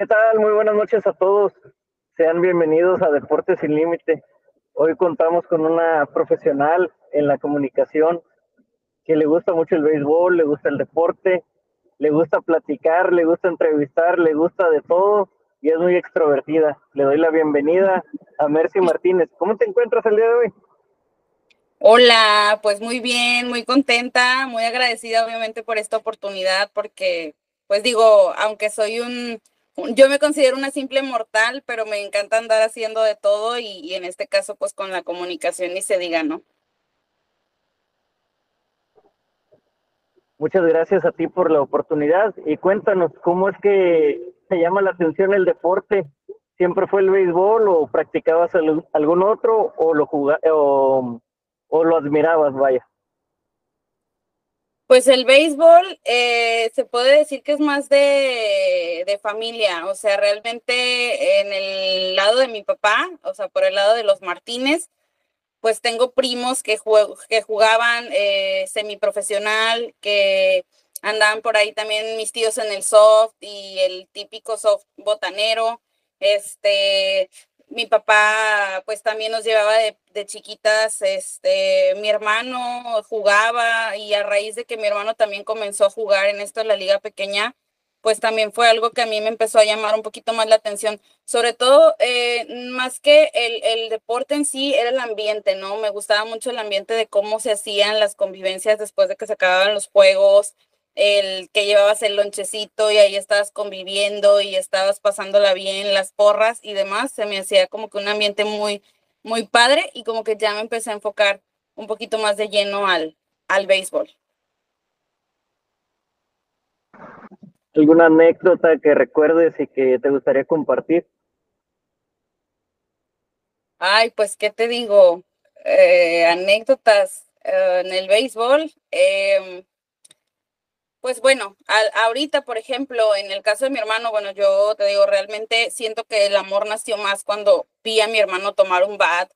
¿Qué tal? Muy buenas noches a todos. Sean bienvenidos a Deportes sin Límite. Hoy contamos con una profesional en la comunicación que le gusta mucho el béisbol, le gusta el deporte, le gusta platicar, le gusta entrevistar, le gusta de todo y es muy extrovertida. Le doy la bienvenida a Mercy Martínez. ¿Cómo te encuentras el día de hoy? Hola, pues muy bien, muy contenta, muy agradecida obviamente por esta oportunidad porque, pues digo, aunque soy un, yo me considero una simple mortal, pero me encanta andar haciendo de todo y, y en este caso pues con la comunicación ni se diga, ¿no? Muchas gracias a ti por la oportunidad y cuéntanos cómo es que te llama la atención el deporte. ¿Siempre fue el béisbol o practicabas algún otro o lo jugabas o lo admirabas, vaya? Pues el béisbol eh, se puede decir que es más de, de, familia, o sea, realmente en el lado de mi papá, o sea, por el lado de los Martínez, pues tengo primos que, que jugaban eh, semiprofesional, que andaban por ahí también mis tíos en el soft y el típico soft botanero. Este, mi papá pues también nos llevaba de, de, chiquitas, este, mi hermano jugaba y a raíz de que mi hermano también comenzó a jugar en esto de la liga pequeña, pues también fue algo que a mí me empezó a llamar un poquito más la atención, sobre todo eh, más que el, el, deporte en sí, era el ambiente, ¿no? Me gustaba mucho el ambiente de cómo se hacían las convivencias después de que se acababan los juegos, el que llevabas el lonchecito y ahí estabas conviviendo y estabas pasándola bien, las porras y demás, se me hacía como que un ambiente muy, muy padre y como que ya me empecé a enfocar un poquito más de lleno al, al béisbol. ¿Alguna anécdota que recuerdes y que te gustaría compartir? Ay, pues, ¿qué te digo? Eh, anécdotas eh, en el béisbol. Eh, pues bueno, ahorita, por ejemplo, en el caso de mi hermano, bueno, yo te digo, realmente siento que el amor nació más cuando vi a mi hermano tomar un bat.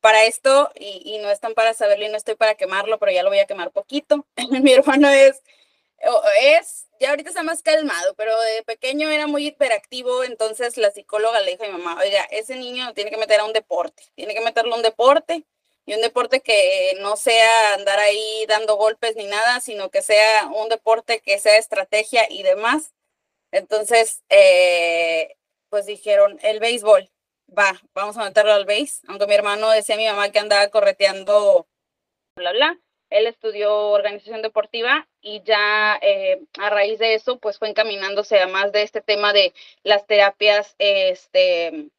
Para esto, y, y no están para saberlo y no estoy para quemarlo, pero ya lo voy a quemar poquito. mi hermano es, es, ya ahorita está más calmado, pero de pequeño era muy hiperactivo, entonces la psicóloga le dijo a mi mamá, oiga, ese niño tiene que meter a un deporte, tiene que meterlo a un deporte y un deporte que no sea andar ahí dando golpes ni nada, sino que sea un deporte que sea estrategia y demás. Entonces, eh, pues dijeron, el béisbol, va, vamos a meterlo al béis, aunque mi hermano decía a mi mamá que andaba correteando, bla, bla. Él estudió organización deportiva y ya eh, a raíz de eso, pues fue encaminándose a más de este tema de las terapias, este,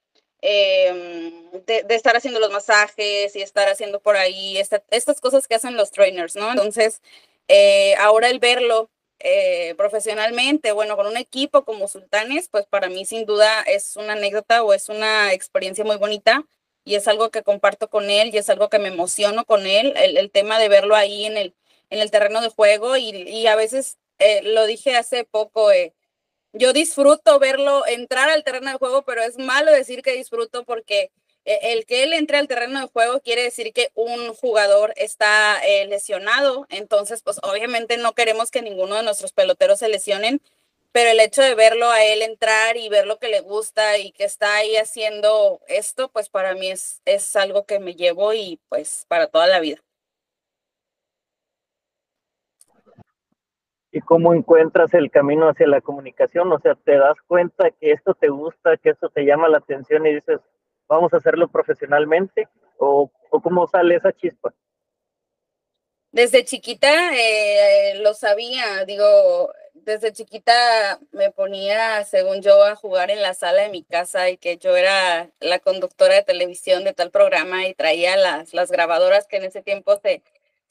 eh, de, estar haciendo los masajes y estar haciendo por ahí esta, estas cosas que hacen los trainers, ¿no? Entonces, eh, ahora el verlo eh, profesionalmente, bueno, con un equipo como Sultanes, pues para mí sin duda es una anécdota o es una experiencia muy bonita y es algo que comparto con él y es algo que me emociono con él, el, el tema de verlo ahí en el, en el terreno de juego y, y a veces, eh, lo dije hace poco, eh, yo disfruto verlo entrar al terreno de juego, pero es malo decir que disfruto porque eh, el que él entre al terreno de juego quiere decir que un jugador está eh, lesionado. Entonces, pues obviamente no queremos que ninguno de nuestros peloteros se lesionen, pero el hecho de verlo a él entrar y ver lo que le gusta y que está ahí haciendo esto, pues para mí es, es algo que me llevo y pues para toda la vida. Y cómo encuentras el camino hacia la comunicación, o sea, te das cuenta que esto te gusta, que esto te llama la atención y dices, vamos a hacerlo profesionalmente, o, o cómo sale esa chispa. Desde chiquita eh, lo sabía, digo, desde chiquita me ponía, según yo, a jugar en la sala de mi casa y que yo era la conductora de televisión de tal programa y traía las, las grabadoras que en ese tiempo se,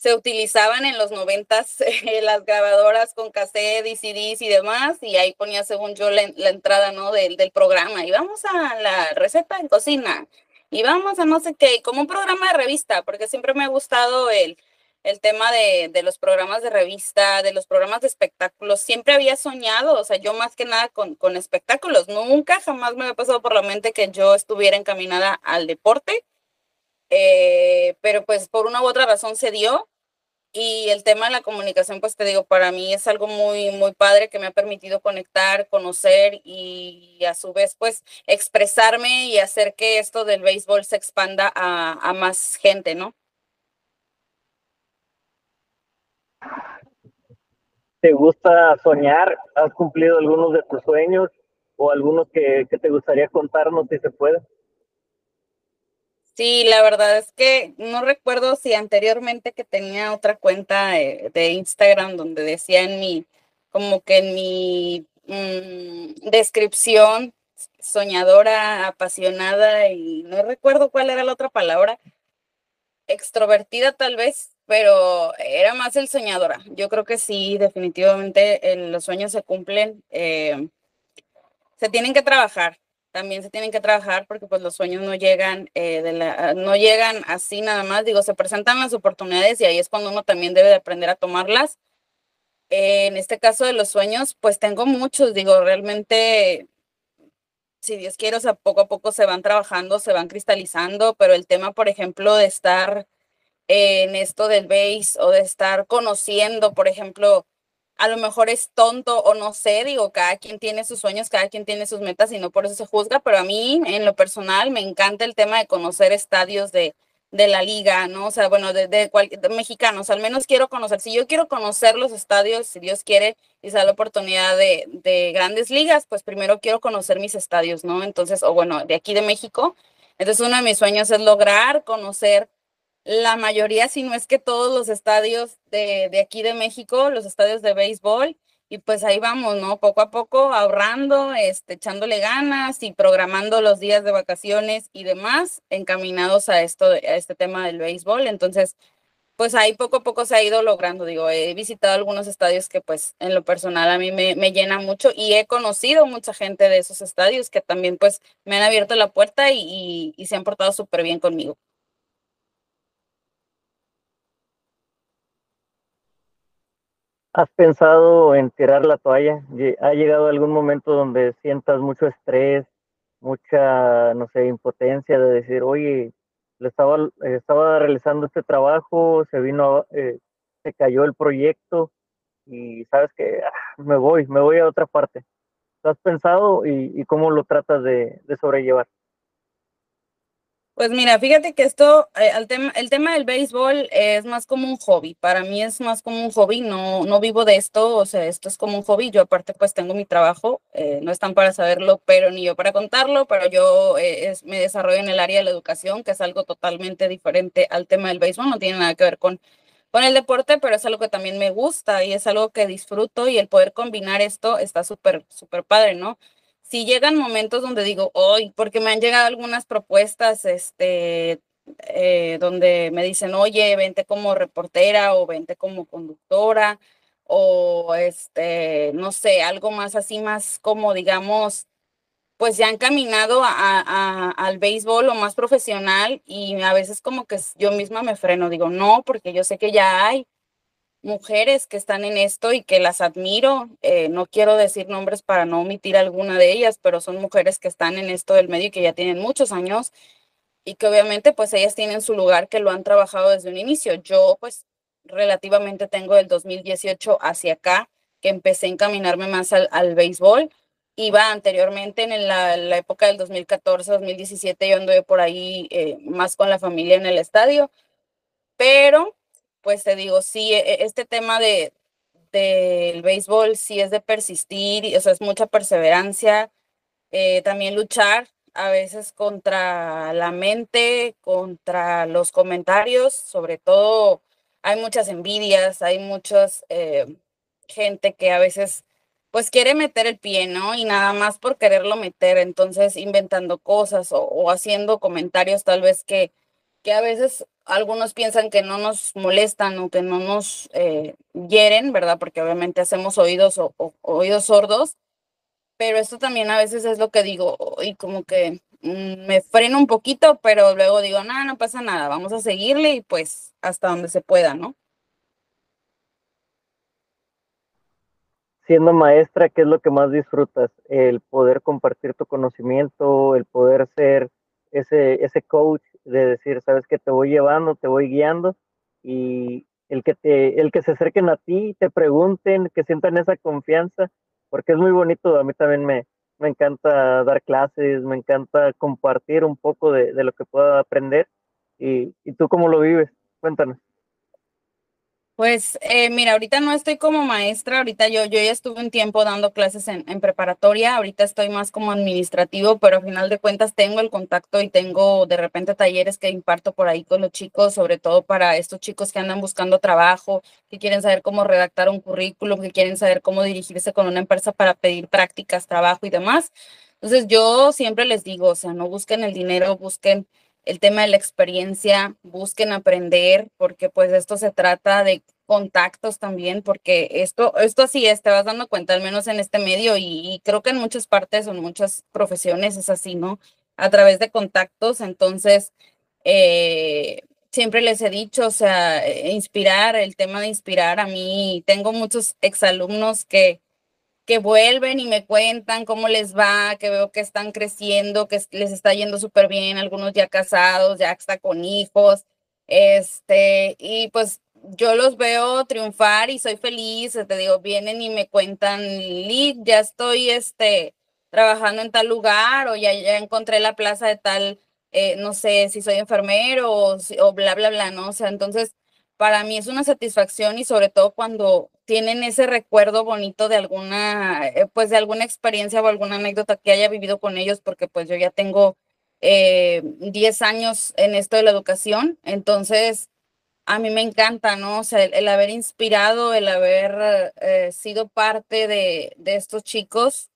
se utilizaban en los noventas eh, las grabadoras con cassette y CDs y demás, y ahí ponía, según yo, la, entrada, ¿no? Del, del, programa, y vamos a la receta en cocina, y vamos a no sé qué, como un programa de revista, porque siempre me ha gustado el, el tema de, de, los programas de revista, de los programas de espectáculos, siempre había soñado, o sea, yo más que nada con, con espectáculos, nunca jamás me había pasado por la mente que yo estuviera encaminada al deporte, eh, pero pues por una u otra razón se dio, Y el tema de la comunicación, pues te digo, para mí es algo muy, muy padre que me ha permitido conectar, conocer y a su vez, pues, expresarme y hacer que esto del béisbol se expanda a, más gente, ¿no? ¿Te gusta soñar? ¿Has cumplido algunos de tus sueños o algunos que, que te gustaría contarnos si se puede? Sí, la verdad es que no recuerdo si anteriormente que tenía otra cuenta de, Instagram donde decía en mi, como que en mi mm, descripción, soñadora, apasionada y no recuerdo cuál era la otra palabra, extrovertida tal vez, pero era más el soñadora. Yo creo que sí, definitivamente los sueños se cumplen. Eh, se tienen que trabajar, también se tienen que trabajar porque pues los sueños no llegan, eh, la, no llegan así nada más, digo, se presentan las oportunidades y ahí es cuando uno también debe de aprender a tomarlas. En este caso de los sueños, pues tengo muchos, digo, realmente, si Dios quiere, o sea, poco a poco se van trabajando, se van cristalizando, pero el tema, por ejemplo, de estar en esto del base o de estar conociendo, por ejemplo, a lo mejor es tonto o no sé, digo, cada quien tiene sus sueños, cada quien tiene sus metas y no por eso se juzga, pero a mí en lo personal me encanta el tema de conocer estadios de, de la liga, ¿no? O sea, bueno, de, de, mexicanos, al menos quiero conocer, si yo quiero conocer los estadios, si Dios quiere y se da la oportunidad de, de grandes ligas, pues primero quiero conocer mis estadios, ¿no? Entonces, o bueno, de aquí de México. Entonces, uno de mis sueños es lograr conocer la mayoría, si no es que todos los estadios de, de, aquí de México, los estadios de béisbol, y pues ahí vamos, ¿no? Poco a poco ahorrando, este, echándole ganas y programando los días de vacaciones y demás, encaminados a esto, a este tema del béisbol. Entonces, pues ahí poco a poco se ha ido logrando. Digo, he visitado algunos estadios que pues en lo personal a mí me, me llena mucho y he conocido mucha gente de esos estadios que también pues me han abierto la puerta y, y, y se han portado súper bien conmigo. ¿Has pensado en tirar la toalla? ¿Ha llegado algún momento donde sientas mucho estrés, mucha, no sé, impotencia de decir, oye, le estaba, estaba realizando este trabajo, se vino, eh, se cayó el proyecto y sabes que ah, me voy, me voy a otra parte? ¿Lo has pensado y, cómo lo tratas de sobrellevar? Pues mira, fíjate que esto, eh, el, tema, el tema del béisbol es más como un hobby. Para mí es más como un hobby, no, no vivo de esto, o sea, esto es como un hobby. Yo aparte pues tengo mi trabajo, eh, no están para saberlo, pero ni yo para contarlo, pero yo eh, me desarrollo en el área de la educación, que es algo totalmente diferente al tema del béisbol, no tiene nada que ver con, con el deporte, pero es algo que también me gusta y es algo que disfruto y el poder combinar esto está súper, súper padre, ¿no? Si llegan momentos donde digo, hoy, porque me han llegado algunas propuestas, este, eh, donde me dicen, oye, vente como reportera o vente como conductora o este, no sé, algo más así, más como digamos, pues ya encaminado a, al béisbol o más profesional y a veces como que yo misma me freno, digo, no, porque yo sé que ya hay, mujeres que están en esto y que las admiro. Eh, no quiero decir nombres para no omitir alguna de ellas, pero son mujeres que están en esto del medio y que ya tienen muchos años y que obviamente pues ellas tienen su lugar que lo han trabajado desde un inicio. Yo pues relativamente tengo del 2018 hacia acá que empecé a encaminarme más al, al béisbol. Iba anteriormente en la, época del 2014, 2017, yo anduve por ahí eh, más con la familia en el estadio, pero pues te digo, sí, e, e, este tema de del béisbol sí es de persistir, o sea, es mucha perseverancia, eh, también luchar a veces contra la mente, contra los comentarios, sobre todo hay muchas envidias, hay muchas eh, gente que a veces pues quiere meter el pie, ¿no? Y nada más por quererlo meter, entonces inventando cosas o, o haciendo comentarios tal vez que, que a veces algunos piensan que no nos molestan o que no nos eh, hieren, ¿verdad? Porque obviamente hacemos oídos o, oídos sordos, pero esto también a veces es lo que digo y como que mm, me freno un poquito, pero luego digo, nada, no pasa nada, vamos a seguirle y pues hasta donde se pueda, ¿no? Siendo maestra, ¿qué es lo que más disfrutas? El poder compartir tu conocimiento, el poder ser ese, ese coach de decir, sabes que te voy llevando, te voy guiando y el que te, el que se acerquen a ti, te pregunten, que sientan esa confianza, porque es muy bonito, a mí también me, me encanta dar clases, me encanta compartir un poco de, de lo que pueda aprender. Y, ¿Y tú cómo lo vives? Cuéntanos. Pues eh, mira, ahorita no estoy como maestra, ahorita yo, yo ya estuve un tiempo dando clases en, en, preparatoria, ahorita estoy más como administrativo, pero al final de cuentas tengo el contacto y tengo de repente talleres que imparto por ahí con los chicos, sobre todo para estos chicos que andan buscando trabajo, que quieren saber cómo redactar un currículum, que quieren saber cómo dirigirse con una empresa para pedir prácticas, trabajo y demás. Entonces yo siempre les digo, o sea, no busquen el dinero, busquen el tema de la experiencia, busquen aprender, porque pues esto se trata de contactos también, porque esto, esto así es, te vas dando cuenta, al menos en este medio, y, creo que en muchas partes o en muchas profesiones es así, ¿no? A través de contactos, entonces, eh, siempre les he dicho, o sea, eh, inspirar, el tema de inspirar, a mí tengo muchos exalumnos que que vuelven y me cuentan cómo les va, que veo que están creciendo, que les está yendo súper bien, algunos ya casados, ya está con hijos, este, y pues yo los veo triunfar y soy feliz, te digo, vienen y me cuentan, ya estoy, este, trabajando en tal lugar o ya, ya encontré la plaza de tal, eh, no sé si soy enfermero o, o bla, bla, bla, ¿no? O sea, entonces para mí es una satisfacción y sobre todo cuando tienen ese recuerdo bonito de alguna, eh, pues de alguna experiencia o alguna anécdota que haya vivido con ellos, porque pues yo ya tengo eh, 10 años en esto de la educación, entonces a mí me encanta, ¿no? O sea, el, haber inspirado, el haber eh, sido parte de, de estos chicos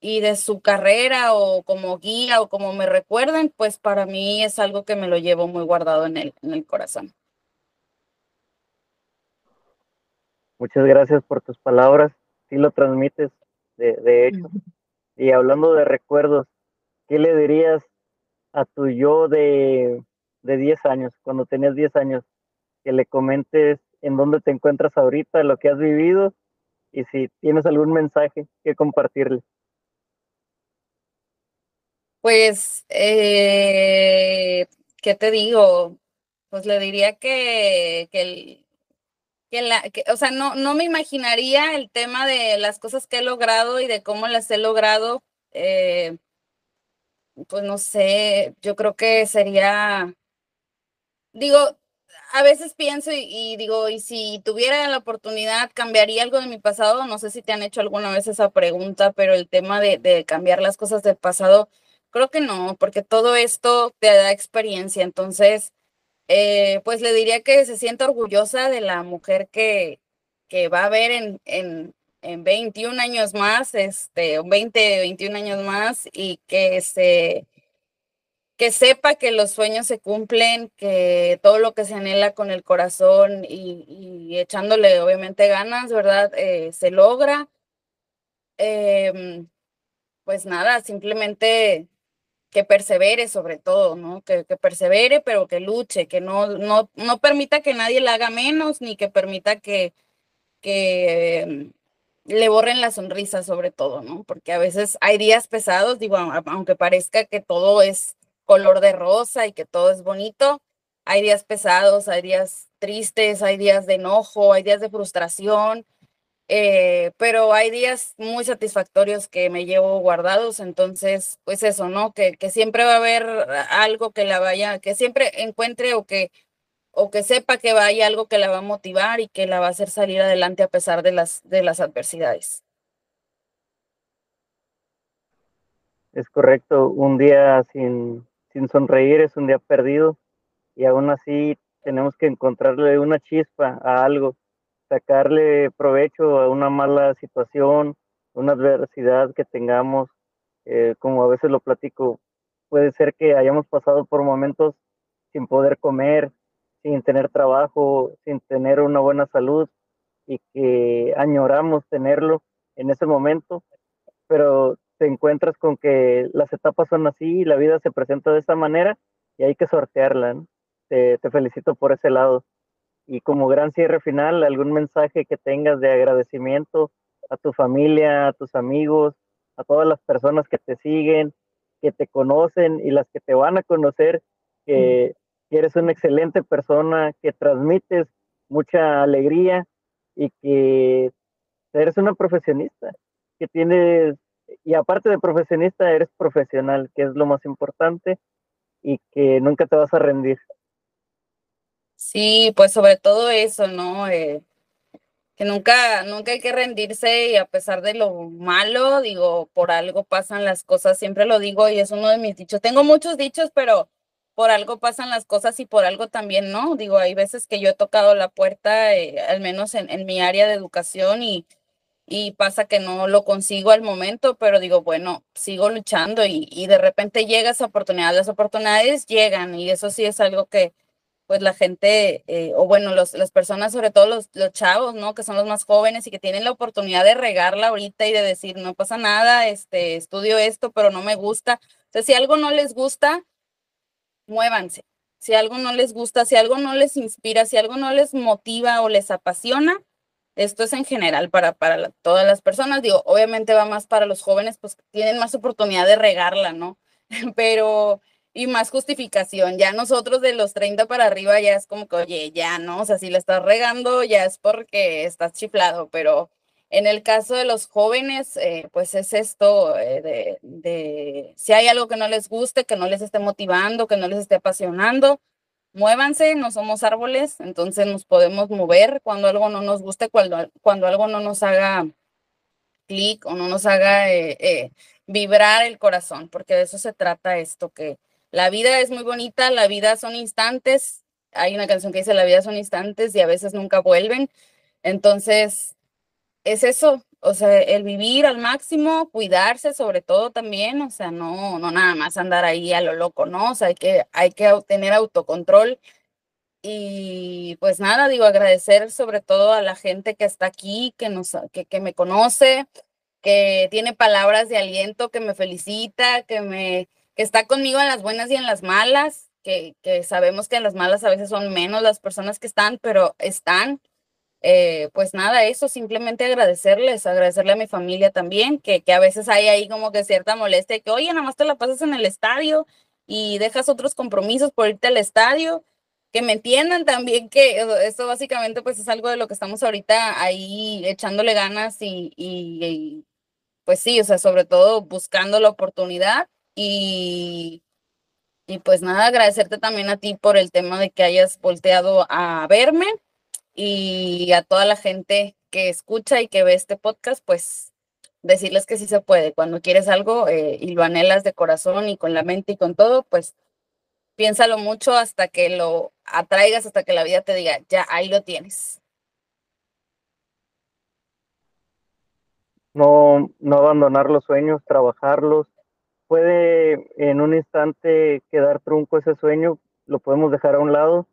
y de su carrera o como guía o como me recuerdan, pues para mí es algo que me lo llevo muy guardado en el, en el corazón. Muchas gracias por tus palabras. Sí lo transmites, de, hecho. Y hablando de recuerdos, ¿qué le dirías a tu yo de, de 10 años, cuando tenías 10 años? Que le comentes en dónde te encuentras ahorita, lo que has vivido y si tienes algún mensaje que compartirle. Pues, eh, ¿qué te digo? Pues le diría que, que el, o sea, no, no me imaginaría el tema de las cosas que he logrado y de cómo las he logrado. Eh, pues no sé, yo creo que sería, digo, a veces pienso y, digo, y si tuviera la oportunidad, ¿cambiaría algo de mi pasado? No sé si te han hecho alguna vez esa pregunta, pero el tema de, cambiar las cosas del pasado, creo que no, porque todo esto te da experiencia. Entonces, eh, pues le diría que se sienta orgullosa de la mujer que, que va a ver en, en, en 21 años más, este, 20, 21 años más, y que se que sepa que los sueños se cumplen, que todo lo que se anhela con el corazón y, echándole obviamente ganas, ¿verdad? Eh, se logra. Em, pues nada, simplemente que persevere sobre todo, ¿no? Que, persevere, pero que luche, que no, no, no permita que nadie le haga menos, ni que permita que, que em, le borren la sonrisa sobre todo, ¿no? Porque a veces hay días pesados, digo, aunque parezca que todo es color de rosa y que todo es bonito, hay días pesados, hay días tristes, hay días de enojo, hay días de frustración, eh, pero hay días muy satisfactorios que me llevo guardados, entonces, pues eso, ¿no? Que, siempre va a haber algo que la vaya, que siempre encuentre o que, o que sepa que vaya algo que la va a motivar y que la va a hacer salir adelante a pesar de las, de las adversidades. Es correcto, un día sin, sin sonreír es un día perdido y aún así tenemos que encontrarle una chispa a algo sacarle provecho a una mala situación, una adversidad que tengamos, eh, como a veces lo platico, puede ser que hayamos pasado por momentos sin poder comer, sin tener trabajo, sin tener una buena salud y que añoramos tenerlo en ese momento, pero te encuentras con que las etapas son así, la vida se presenta de esa manera y hay que sortearla. te felicito por ese lado. Y como gran cierre final, algún mensaje que tengas de agradecimiento a tu familia, a tus amigos, a todas las personas que te siguen, que te conocen y las que te van a conocer, que, eres una excelente persona, que transmites mucha alegría y que eres una profesionista, que tienes, y aparte de profesionista, eres profesional, que es lo más importante y que nunca te vas a rendir. Sí, pues sobre todo eso, ¿no? Eh, que nunca, nunca hay que rendirse y a pesar de lo malo, digo, por algo pasan las cosas, siempre lo digo y es uno de mis dichos. Tengo muchos dichos, pero por algo pasan las cosas y por algo también no. Digo, hay veces que yo he tocado la puerta, eh, al menos en, en, mi área de educación y, y pasa que no lo consigo al momento, pero digo, bueno, sigo luchando y, y de repente llega esa oportunidad, las oportunidades llegan y eso sí es algo que pues la gente, eh, o bueno, los, las personas, sobre todo los, los chavos, ¿no? Que son los más jóvenes y que tienen la oportunidad de regarla ahorita y de decir, no pasa nada, este, estudio esto, pero no me gusta. O sea, si algo no les gusta, muévanse. Si algo no les gusta, si algo no les inspira, si algo no les motiva o les apasiona, esto es en general para, para todas las personas. Digo, obviamente va más para los jóvenes, pues tienen más oportunidad de regarla, ¿no? Pero, y más justificación. Ya nosotros de los 30 para arriba ya es como que, oye, ya no, o sea, si la estás regando ya es porque estás chiflado, pero en el caso de los jóvenes, eh, pues es esto eh, de, de, si hay algo que no les guste, que no les esté motivando, que no les esté apasionando, muévanse, no somos árboles, entonces nos podemos mover cuando algo no nos guste, cuando, cuando algo no nos haga clic o no nos haga eh, eh, vibrar el corazón, porque de eso se trata esto, que la vida es muy bonita, la vida son instantes, hay una canción que dice la vida son instantes y a veces nunca vuelven, entonces es eso, o sea, el vivir al máximo, cuidarse sobre todo también, o sea, no, no nada más andar ahí a lo loco, ¿no? O sea, hay que, hay que tener autocontrol. Y pues nada, digo, agradecer sobre todo a la gente que está aquí, que, nos, que, que me conoce, que tiene palabras de aliento, que me felicita, que, me, que está conmigo en las buenas y en las malas, que, que sabemos que en las malas a veces son menos las personas que están, pero están eh, pues nada, eso, simplemente agradecerles, agradecerle a mi familia también, que, que a veces hay ahí como que cierta molestia, que oye, nada más te la pasas en el estadio y dejas otros compromisos por irte al estadio, que me entiendan también que esto básicamente pues es algo de lo que estamos ahorita ahí echándole ganas y, y, y pues sí, o sea, sobre todo buscando la oportunidad y, y pues nada, agradecerte también a ti por el tema de que hayas volteado a verme y a toda la gente que escucha y que ve este podcast, pues decirles que sí se puede. Cuando quieres algo eh, y lo anhelas de corazón y con la mente y con todo, pues piénsalo mucho hasta que lo atraigas, hasta que la vida te diga, ya ahí lo tienes. No, no abandonar los sueños, trabajarlos. Puede en un instante quedar trunco ese sueño, lo podemos dejar a un lado,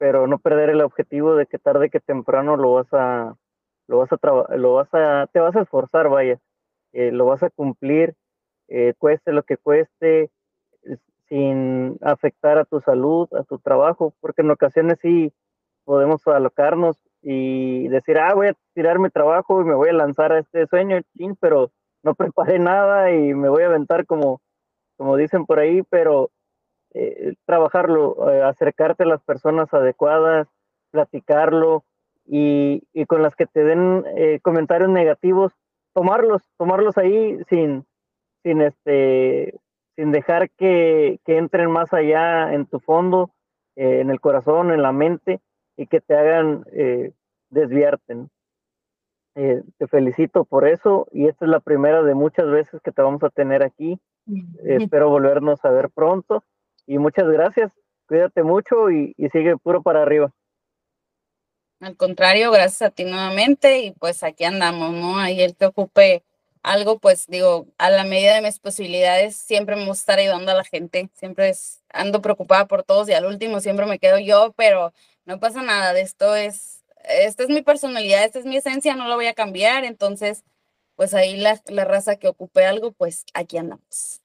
pero no perder el objetivo de que tarde que temprano lo vas a, lo vas a, lo vas a, te vas a esforzar, vaya, eh, lo vas a cumplir, eh, cueste lo que cueste, sin afectar a tu salud, a tu trabajo, porque en ocasiones sí podemos alocarnos y decir, ah, voy a tirar mi trabajo y me voy a lanzar a este sueño, pero no preparé nada y me voy a aventar como, como dicen por ahí, pero eh, trabajarlo, eh, acercarte a las personas adecuadas, platicarlo y, y con las que te den eh, comentarios negativos, tomarlos, tomarlos ahí sin, sin este, sin dejar que, que entren más allá en tu fondo, eh, en el corazón, en la mente y que te hagan desviarte. te felicito por eso y esta es la primera de muchas veces que te vamos a tener aquí. espero volvernos a ver pronto y muchas gracias. Cuídate mucho y, sigue puro para arriba. Al contrario, gracias a ti nuevamente y pues aquí andamos, ¿no? Ahí el que ocupe algo, pues digo, a la medida de mis posibilidades, siempre me gusta estar ayudando a la gente, siempre es, ando preocupada por todos y al último siempre me quedo yo, pero no pasa nada, de esto es, esta es mi personalidad, esta es mi esencia, no lo voy a cambiar, entonces, pues ahí la, la raza que ocupe algo, pues aquí andamos.